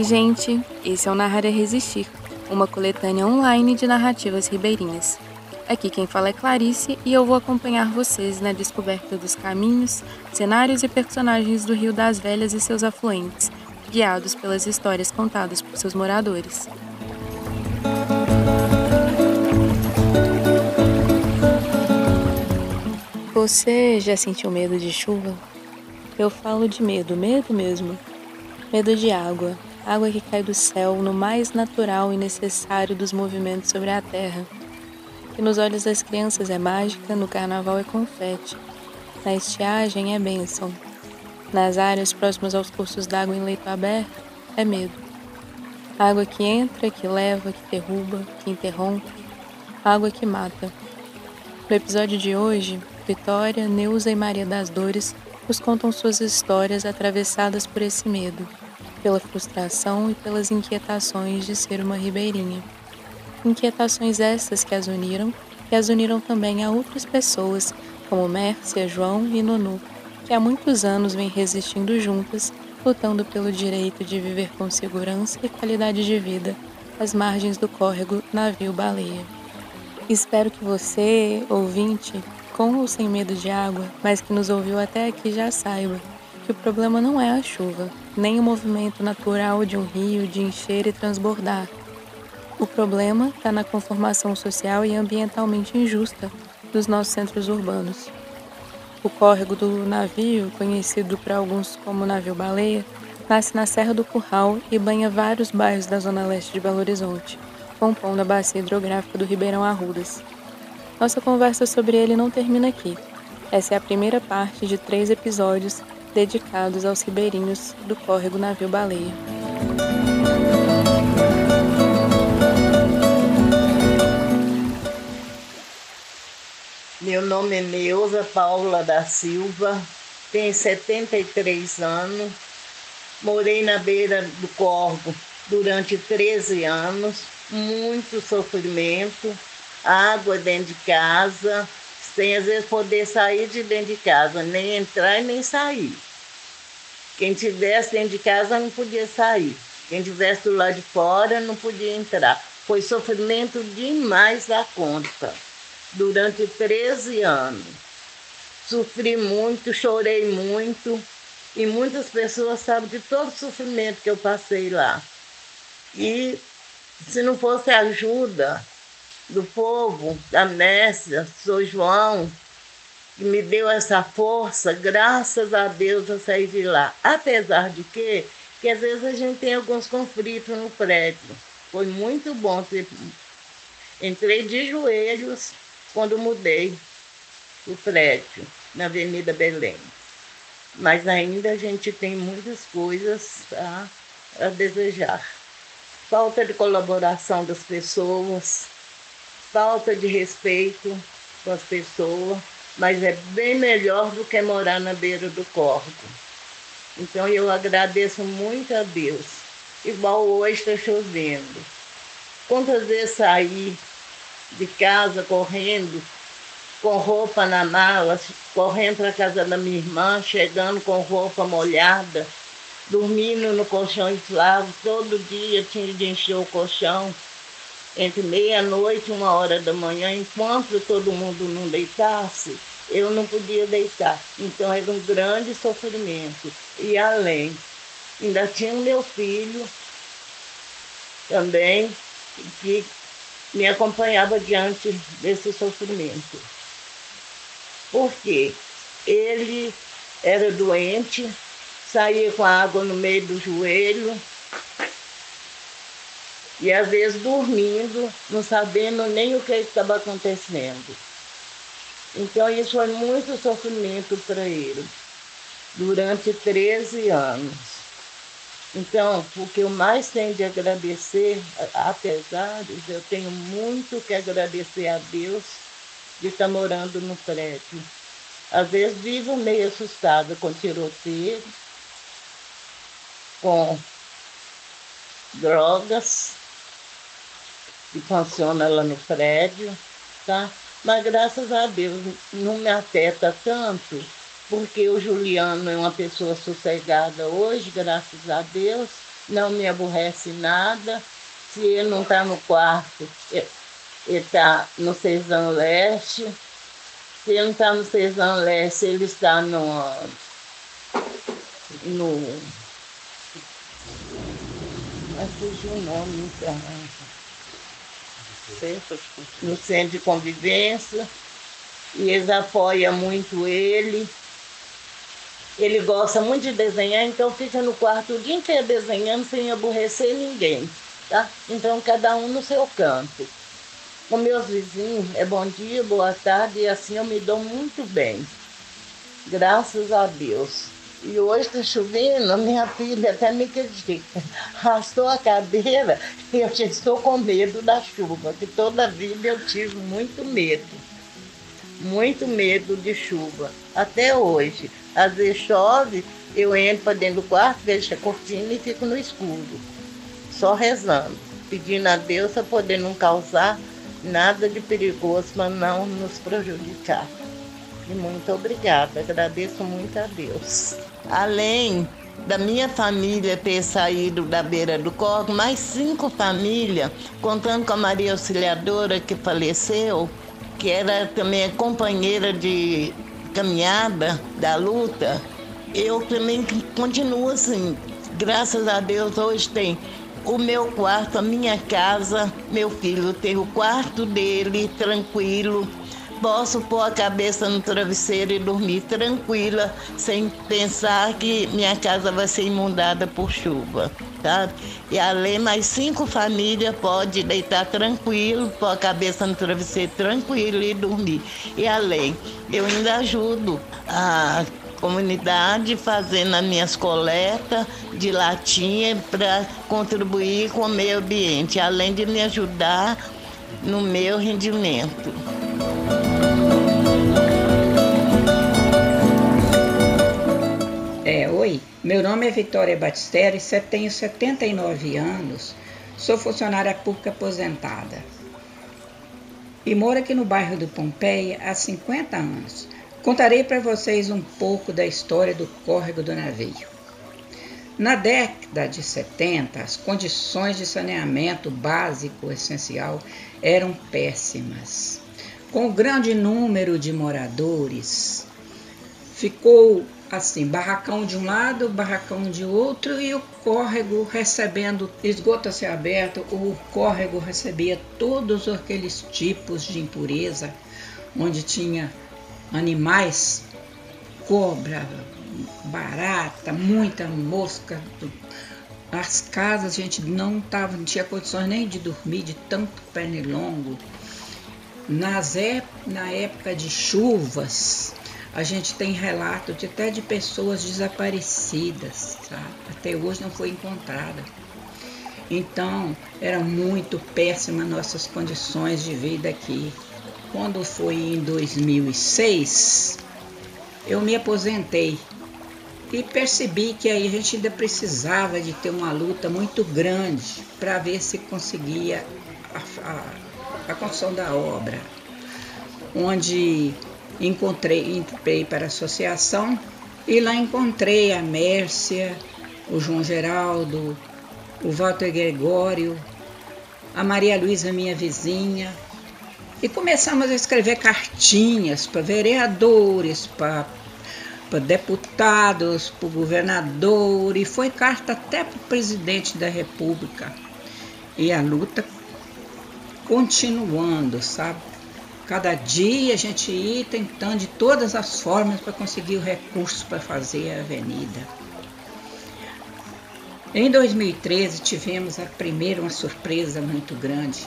Oi, gente! Esse é o Narrar é Resistir, uma coletânea online de narrativas ribeirinhas. Aqui quem fala é Clarice e eu vou acompanhar vocês na descoberta dos caminhos, cenários e personagens do Rio das Velhas e seus afluentes, guiados pelas histórias contadas por seus moradores. Você já sentiu medo de chuva? Eu falo de medo, medo mesmo. Medo de água, água que cai do céu no mais natural e necessário dos movimentos sobre a terra. Que nos olhos das crianças é mágica, no carnaval é confete, na estiagem é bênção, nas áreas próximas aos cursos d'água em leito aberto é medo. Água que entra, que leva, que derruba, que interrompe, água que mata. No episódio de hoje, Vitória, Neuza e Maria das Dores nos contam suas histórias atravessadas por esse medo, pela frustração e pelas inquietações de ser uma ribeirinha. Inquietações essas que as uniram e as uniram também a outras pessoas, como Mércia, João e Nunu, que há muitos anos vêm resistindo juntas, lutando pelo direito de viver com segurança e qualidade de vida às margens do córrego Navio-Baleia. Espero que você, ouvinte, com ou sem medo de água, mas que nos ouviu até aqui já saiba que o problema não é a chuva, nem o movimento natural de um rio de encher e transbordar, o problema está na conformação social e ambientalmente injusta dos nossos centros urbanos. O córrego do navio, conhecido por alguns como navio-baleia, nasce na Serra do Curral e banha vários bairros da zona leste de Belo Horizonte, compondo a bacia hidrográfica do Ribeirão Arrudas. Nossa conversa sobre ele não termina aqui. Essa é a primeira parte de três episódios dedicados aos ribeirinhos do córrego Navio-Baleia. Meu nome é Neuza Paula da Silva, tenho 73 anos, morei na beira do Corvo durante 13 anos, muito sofrimento, água dentro de casa, sem às vezes poder sair de dentro de casa, nem entrar e nem sair. Quem tivesse dentro de casa não podia sair. Quem tivesse do lado de fora não podia entrar. Foi sofrimento demais da conta durante 13 anos. Sofri muito, chorei muito, e muitas pessoas sabem de todo o sofrimento que eu passei lá. E se não fosse ajuda do povo, da Mércia, São João, que me deu essa força, graças a Deus eu saí de lá. Apesar de que, que às vezes a gente tem alguns conflitos no prédio. Foi muito bom. Entrei de joelhos quando mudei o prédio na Avenida Belém. Mas ainda a gente tem muitas coisas a, a desejar. Falta de colaboração das pessoas, falta de respeito com as pessoas, mas é bem melhor do que morar na beira do córrego. Então eu agradeço muito a Deus. Igual hoje está chovendo. Quantas vezes saí de casa correndo, com roupa na mala, correndo para a casa da minha irmã, chegando com roupa molhada, dormindo no colchão inflável, todo dia tinha de encher o colchão, entre meia-noite e uma hora da manhã, enquanto todo mundo não deitasse, eu não podia deitar. Então era um grande sofrimento. E além, ainda tinha o meu filho também, que me acompanhava diante desse sofrimento. Porque ele era doente, saía com a água no meio do joelho e às vezes dormindo, não sabendo nem o que estava acontecendo. Então isso foi muito sofrimento para ele, durante 13 anos. Então, o que eu mais tenho de agradecer, apesar de eu tenho muito que agradecer a Deus de estar morando no prédio. Às vezes vivo meio assustada com tiroteio, com drogas que funciona lá no prédio, tá? Mas graças a Deus não me afeta tanto porque o Juliano é uma pessoa sossegada hoje, graças a Deus, não me aborrece nada. Se ele não está no quarto, ele está no Cezão Leste. Se ele não está no Cezão Leste, ele está no. no. Vai fugir o nome, então. No centro de convivência. E eles apoiam muito ele. Ele gosta muito de desenhar, então fica no quarto o dia inteiro desenhando sem aborrecer ninguém. Tá? Então cada um no seu canto. Com meus vizinhos é bom dia, boa tarde, e assim eu me dou muito bem. Graças a Deus. E hoje está chovendo, minha filha até me acredita. Arrastou a cadeira e eu já estou com medo da chuva, que toda vida eu tive muito medo. Muito medo de chuva. Até hoje. Às vezes chove, eu entro para dentro do quarto, vejo a cortina e fico no escuro, só rezando, pedindo a Deus para poder não causar nada de perigoso, mas não nos prejudicar. E muito obrigada, agradeço muito a Deus. Além da minha família ter saído da beira do corpo, mais cinco famílias, contando com a Maria Auxiliadora que faleceu, que era também companheira de caminhada, da luta, eu também continuo assim. Graças a Deus, hoje tem o meu quarto, a minha casa, meu filho tem o quarto dele tranquilo. Posso pôr a cabeça no travesseiro e dormir tranquila, sem pensar que minha casa vai ser inundada por chuva tá? E além, mais cinco famílias pode deitar tranquilo, pôr a cabeça no travesseiro tranquilo e dormir. E além, eu ainda ajudo a comunidade fazendo as minhas coletas de latinha para contribuir com o meio ambiente, além de me ajudar no meu rendimento. Meu nome é Vitória Batistelli, tenho 79 anos, sou funcionária pública aposentada e moro aqui no bairro do Pompeia há 50 anos. Contarei para vocês um pouco da história do córrego do navio. Na década de 70, as condições de saneamento básico essencial eram péssimas. Com o grande número de moradores, ficou assim, barracão de um lado, barracão de outro e o córrego recebendo esgoto a céu aberto, o córrego recebia todos aqueles tipos de impureza, onde tinha animais, cobra, barata, muita mosca. As casas a gente não tava, não tinha condições nem de dormir de tanto pernilongo. Nas, na época de chuvas, a gente tem relato de, até de pessoas desaparecidas, sabe? Até hoje não foi encontrada. Então, era muito péssima nossas condições de vida aqui. Quando foi em 2006, eu me aposentei e percebi que aí a gente ainda precisava de ter uma luta muito grande para ver se conseguia a, a, a construção da obra, onde encontrei, entrei para a associação e lá encontrei a Mércia, o João Geraldo, o Walter Gregório, a Maria Luísa, minha vizinha, e começamos a escrever cartinhas para vereadores, para, deputados, para o governador, e foi carta até para o presidente da República. E a luta continuando, sabe? Cada dia a gente ia tentando de todas as formas para conseguir o recurso para fazer a avenida. Em 2013 tivemos a primeira uma surpresa muito grande,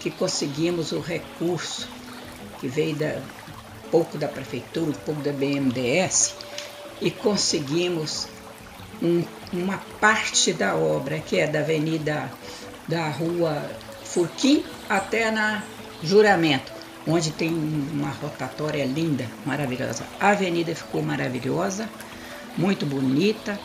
que conseguimos o recurso que veio da, um pouco da prefeitura, um pouco da BMDS, e conseguimos um, uma parte da obra, que é da avenida da rua Furquim até na Juramento onde tem uma rotatória linda, maravilhosa. A avenida ficou maravilhosa, muito bonita.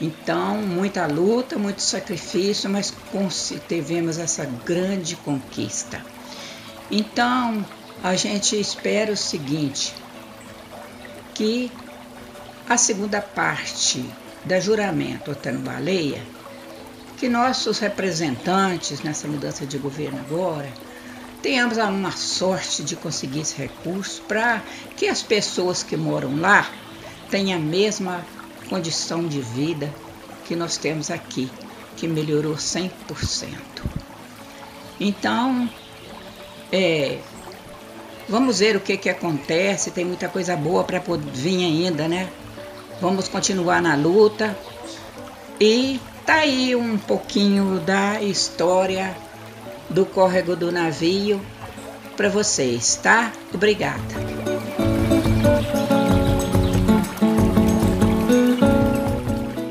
Então, muita luta, muito sacrifício, mas tivemos essa grande conquista. Então, a gente espera o seguinte, que a segunda parte da juramento Otano Baleia que nossos representantes nessa mudança de governo agora tenhamos uma sorte de conseguir esse recurso para que as pessoas que moram lá tenham a mesma condição de vida que nós temos aqui, que melhorou 100%. Então, é, vamos ver o que, que acontece, tem muita coisa boa para vir ainda, né? Vamos continuar na luta. E tá aí um pouquinho da história do córrego do navio para vocês, tá? Obrigada.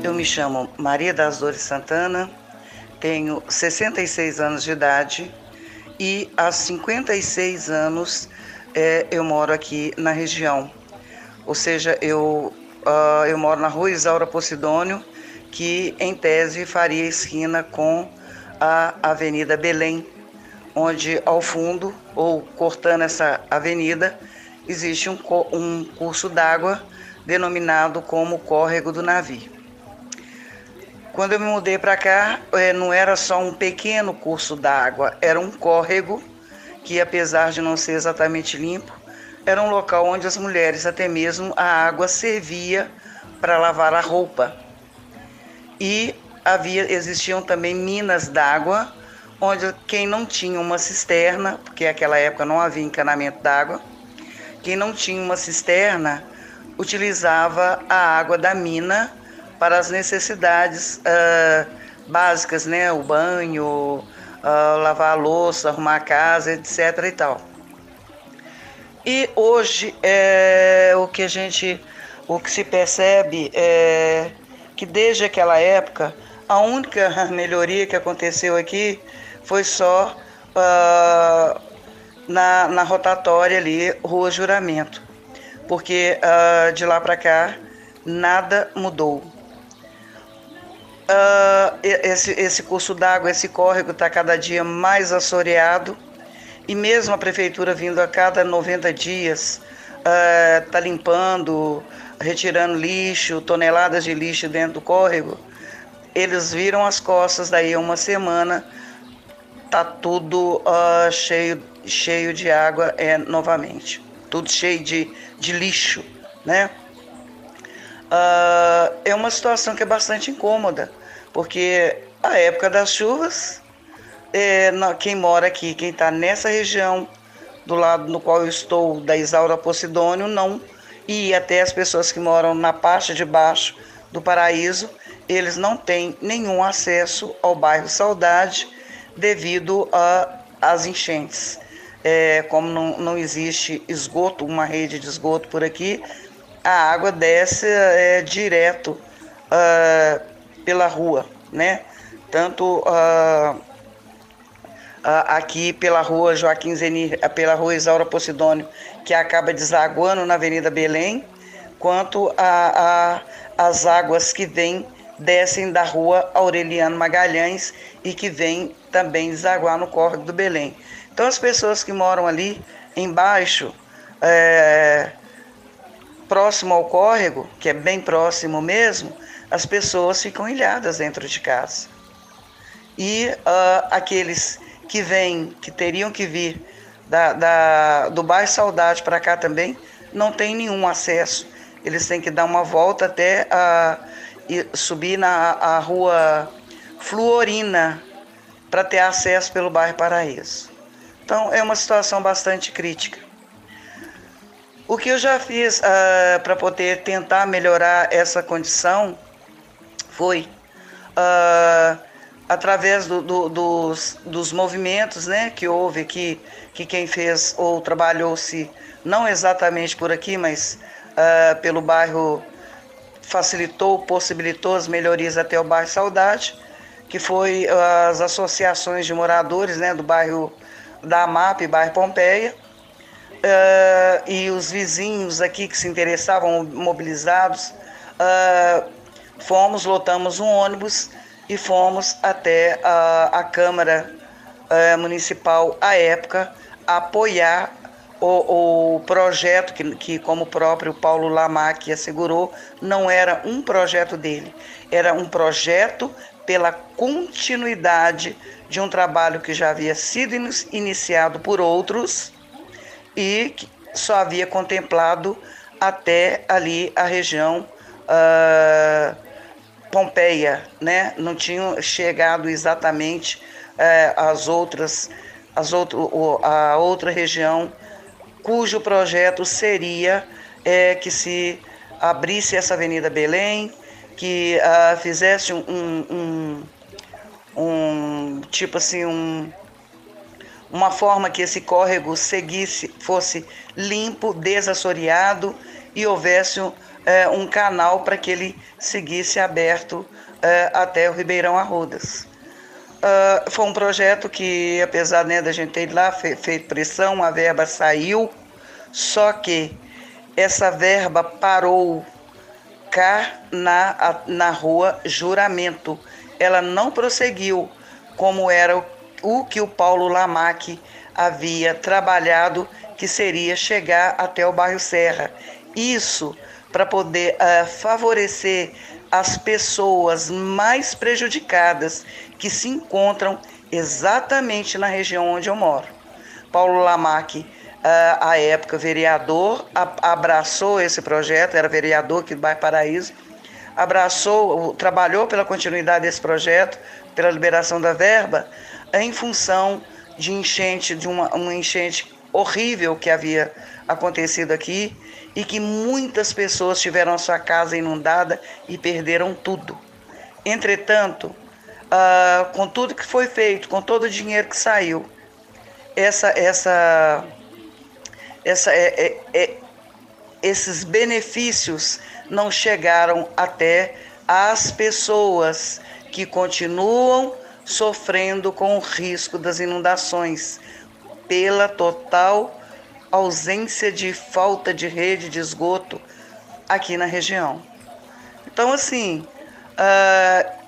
Eu me chamo Maria das Dores Santana, tenho 66 anos de idade e há 56 anos é, eu moro aqui na região. Ou seja, eu, uh, eu moro na rua Isaura Posidônio, que em tese faria esquina com a Avenida Belém, onde ao fundo, ou cortando essa avenida, existe um, um curso d'água denominado como Córrego do Navio. Quando eu me mudei para cá, é, não era só um pequeno curso d'água, era um córrego que, apesar de não ser exatamente limpo, era um local onde as mulheres, até mesmo a água, servia para lavar a roupa. E havia existiam também minas d'água, onde quem não tinha uma cisterna, porque naquela época não havia encanamento d'água, quem não tinha uma cisterna utilizava a água da mina para as necessidades uh, básicas, né? O banho, uh, lavar a louça, arrumar a casa, etc. e tal. E hoje é, o que a gente, o que se percebe é que desde aquela época a única melhoria que aconteceu aqui foi só uh, na, na rotatória ali, Rua Juramento, porque uh, de lá para cá nada mudou. Uh, esse, esse curso d'água, esse córrego está cada dia mais assoreado e mesmo a prefeitura vindo a cada 90 dias está limpando, retirando lixo, toneladas de lixo dentro do córrego, eles viram as costas daí uma semana, tá tudo uh, cheio, cheio de água é, novamente, tudo cheio de, de lixo, né? Uh, é uma situação que é bastante incômoda, porque a época das chuvas, é, quem mora aqui, quem está nessa região, do lado no qual eu estou, da Isaura Posidônio, não, e até as pessoas que moram na parte de baixo do paraíso, eles não têm nenhum acesso ao bairro Saudade devido às enchentes. É, como não, não existe esgoto, uma rede de esgoto por aqui, a água desce é, direto uh, pela rua, né? Tanto uh, uh, aqui pela rua Joaquim Zenir, pela rua Isaura Posidônio, que acaba desaguando na Avenida Belém, quanto a, a, as águas que vêm descem da rua Aureliano Magalhães e que vêm também desaguar no córrego do Belém. Então as pessoas que moram ali embaixo, é, próximo ao córrego, que é bem próximo mesmo, as pessoas ficam ilhadas dentro de casa. E uh, aqueles que vêm, que teriam que vir da, da, do bairro Saudade para cá também, não têm nenhum acesso. Eles têm que dar uma volta até a. Subir na rua Fluorina para ter acesso pelo bairro Paraíso. Então é uma situação bastante crítica. O que eu já fiz uh, para poder tentar melhorar essa condição foi uh, através do, do, dos, dos movimentos né, que houve aqui, que quem fez ou trabalhou-se não exatamente por aqui, mas uh, pelo bairro facilitou, possibilitou as melhorias até o bairro Saudade, que foi ah, as associações de moradores né, do bairro da AMAP, bairro Pompeia, uh, e os vizinhos aqui que se interessavam, mobilizados, uh, fomos, lotamos um ônibus e fomos até a, a Câmara uh, Municipal, à época, apoiar o, o projeto, que, que, como o próprio Paulo Lamac assegurou, não era um projeto dele, era um projeto pela continuidade de um trabalho que já havia sido iniciado por outros e que só havia contemplado até ali a região uh, Pompeia, né? Não tinham chegado exatamente uh, outras, as outro, a outra região cujo projeto seria é, que se abrisse essa Avenida Belém, que uh, fizesse um, um, um, um, tipo assim um uma forma que esse córrego seguisse, fosse limpo, desassoreado e houvesse é, um canal para que ele seguisse aberto é, até o Ribeirão Arrudas. Uh, foi um projeto que, apesar né, da gente ter ido lá, fe feito pressão, a verba saiu, só que essa verba parou cá na, na rua Juramento. Ela não prosseguiu como era o, o que o Paulo Lamac havia trabalhado, que seria chegar até o bairro Serra. Isso para poder uh, favorecer as pessoas mais prejudicadas que se encontram exatamente na região onde eu moro. Paulo Lamac, uh, à época vereador, abraçou esse projeto, era vereador aqui do bairro Paraíso, abraçou, trabalhou pela continuidade desse projeto, pela liberação da verba, em função de enchente, de uma, uma enchente horrível que havia acontecido aqui e que muitas pessoas tiveram a sua casa inundada e perderam tudo. Entretanto, uh, com tudo que foi feito, com todo o dinheiro que saiu, essa, essa, essa, é, é, é, esses benefícios não chegaram até as pessoas que continuam sofrendo com o risco das inundações pela total ausência de falta de rede de esgoto aqui na região. Então, assim, uh,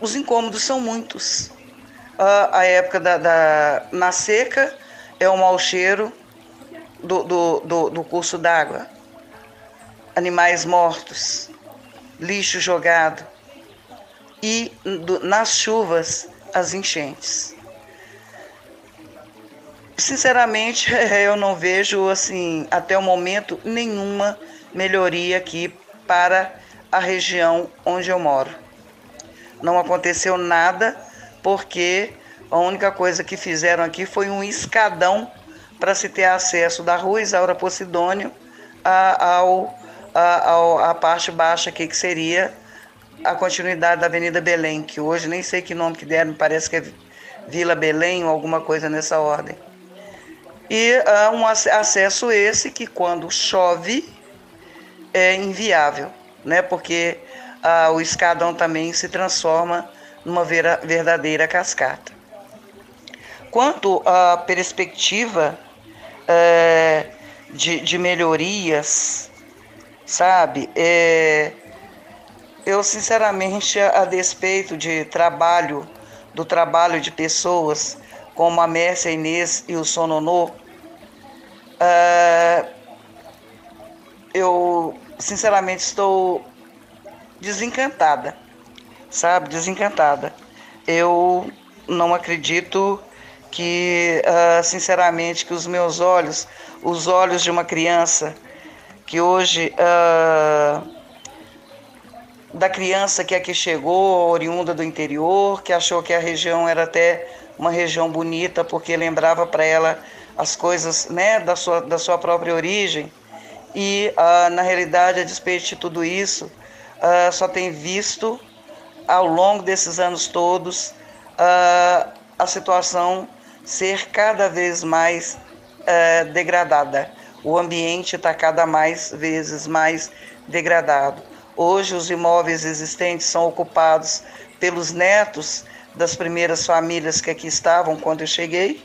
os incômodos são muitos. Uh, a época da, da, na seca é o mau cheiro do, do, do, do curso d'água, animais mortos, lixo jogado e do, nas chuvas as enchentes. Sinceramente, eu não vejo assim até o momento nenhuma melhoria aqui para a região onde eu moro. Não aconteceu nada porque a única coisa que fizeram aqui foi um escadão para se ter acesso da rua Isaura Posidônio a, ao, a, a parte baixa aqui, que seria a continuidade da Avenida Belém, que hoje nem sei que nome que deram, parece que é Vila Belém ou alguma coisa nessa ordem. E uh, um acesso esse que quando chove é inviável, né? porque uh, o escadão também se transforma numa vera, verdadeira cascata. Quanto à perspectiva é, de, de, melhorias, sabe, é, eu sinceramente, a despeito de trabalho, do trabalho de pessoas como a Mércia Inês e o Sononô, uh, eu sinceramente estou desencantada, sabe? Desencantada. Eu não acredito que, uh, sinceramente, que os meus olhos, os olhos de uma criança que hoje, uh, da criança que aqui chegou, oriunda do interior, que achou que a região era até uma região bonita porque lembrava para ela as coisas né, da, sua, da sua própria origem. E, ah, na realidade, a despeito de tudo isso, ah, só tem visto, ao longo desses anos todos, ah, a situação ser cada vez mais degradada. O ambiente está cada mais vezes mais degradado. Hoje, os imóveis existentes são ocupados pelos netos das primeiras famílias que aqui estavam quando eu cheguei,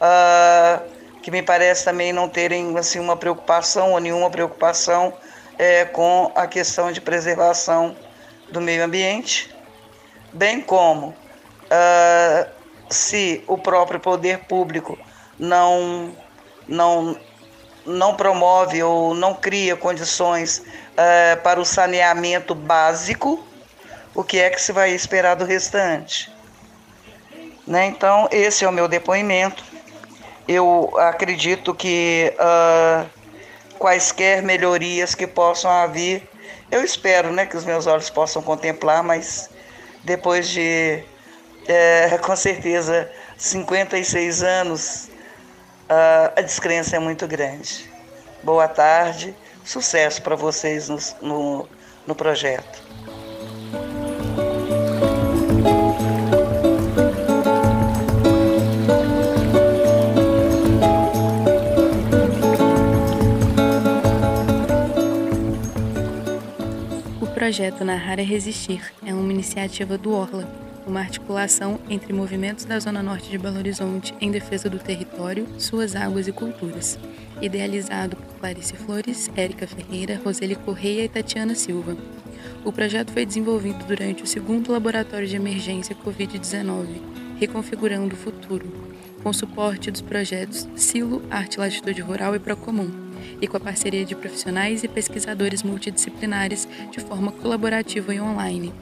uh, que me parece também não terem assim, uma preocupação ou nenhuma preocupação é, com a questão de preservação do meio ambiente, bem como uh, se o próprio poder público não, não, não promove ou não cria condições uh, para o saneamento básico, o que é que se vai esperar do restante. Né? Então, esse é o meu depoimento. Eu acredito que uh, quaisquer melhorias que possam haver, eu espero né, que os meus olhos possam contemplar, mas depois de, é, com certeza, 56 anos, a descrença é muito grande. Boa tarde, sucesso para vocês no, no, no projeto. Projeto Narrar é Resistir é uma iniciativa do Orla, uma articulação entre movimentos da Zona Norte de Belo Horizonte em defesa do território, suas águas e culturas. Idealizado por Clarice Flores, Érica Ferreira, Roseli Correia e Tatiana Silva. O projeto foi desenvolvido durante o segundo Laboratório de Emergência Covid-19, Reconfigurando o Futuro, com suporte dos projetos Silo, Arte Latitude Rural e Procomum e com a parceria de profissionais e pesquisadores multidisciplinares de forma colaborativa e online.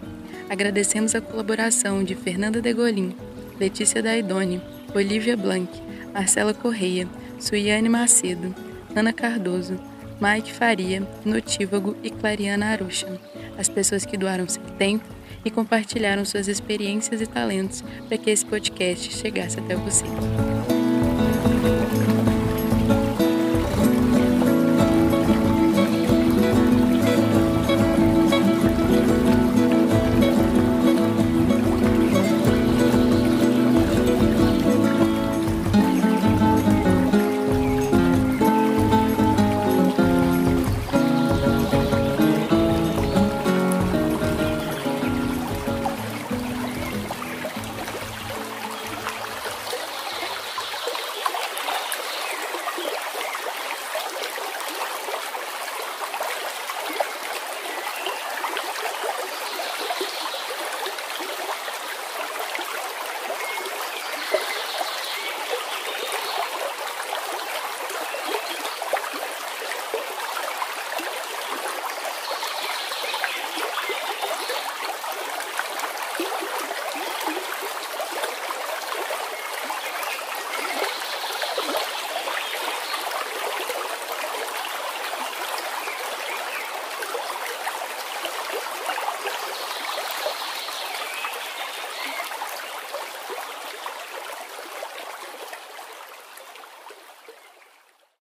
Agradecemos a colaboração de Fernanda Degolin, Letícia Daidoni, Olivia Blanc, Marcela Correia, Suiane Macedo, Ana Cardoso, Mike Faria, Notívago e Clariana Aruxa, as pessoas que doaram seu tempo e compartilharam suas experiências e talentos para que esse podcast chegasse até você.